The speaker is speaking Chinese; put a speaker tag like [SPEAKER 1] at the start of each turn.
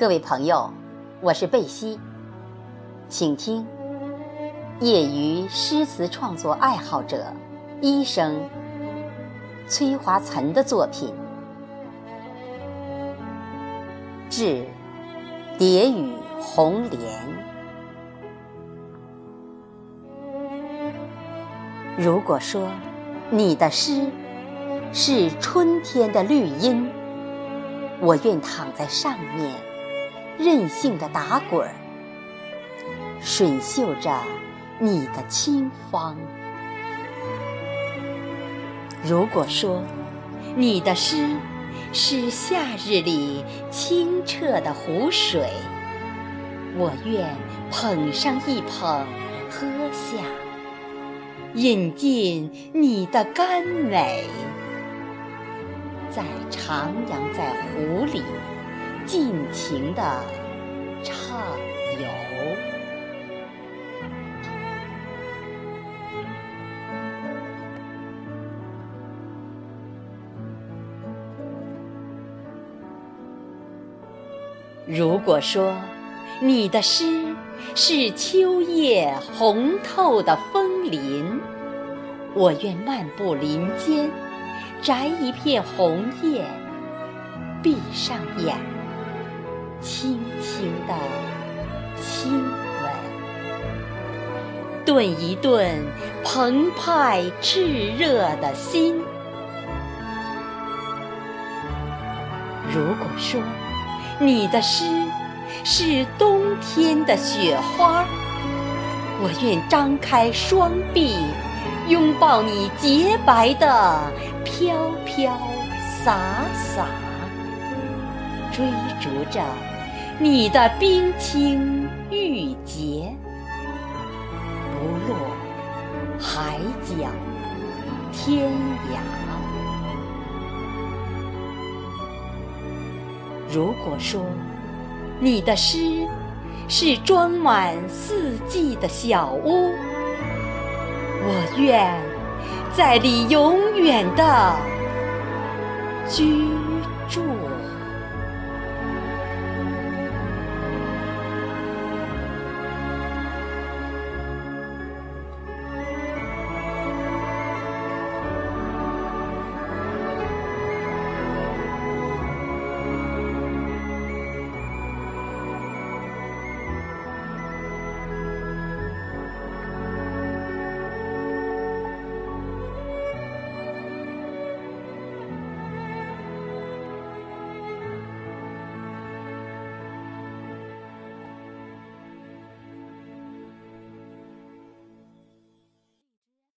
[SPEAKER 1] 各位朋友，我是贝西，请听业余诗词创作爱好者医生崔华岑的作品《致蝶语红莲》。如果说你的诗是春天的绿荫，我愿躺在上面。任性的打滚儿，吮嗅着你的清芳。如果说你的诗是夏日里清澈的湖水，我愿捧上一捧喝下，饮尽你的甘美，再徜徉在湖里。尽情的畅游。如果说你的诗是秋叶红透的枫林，我愿漫步林间，摘一片红叶，闭上眼。轻轻的亲吻，顿一顿澎湃炽热的心。如果说你的诗是冬天的雪花，我愿张开双臂，拥抱你洁白的飘飘洒洒，追逐着。你的冰清玉洁，不落海角天涯。如果说你的诗是装满四季的小屋，我愿在里永远的居住。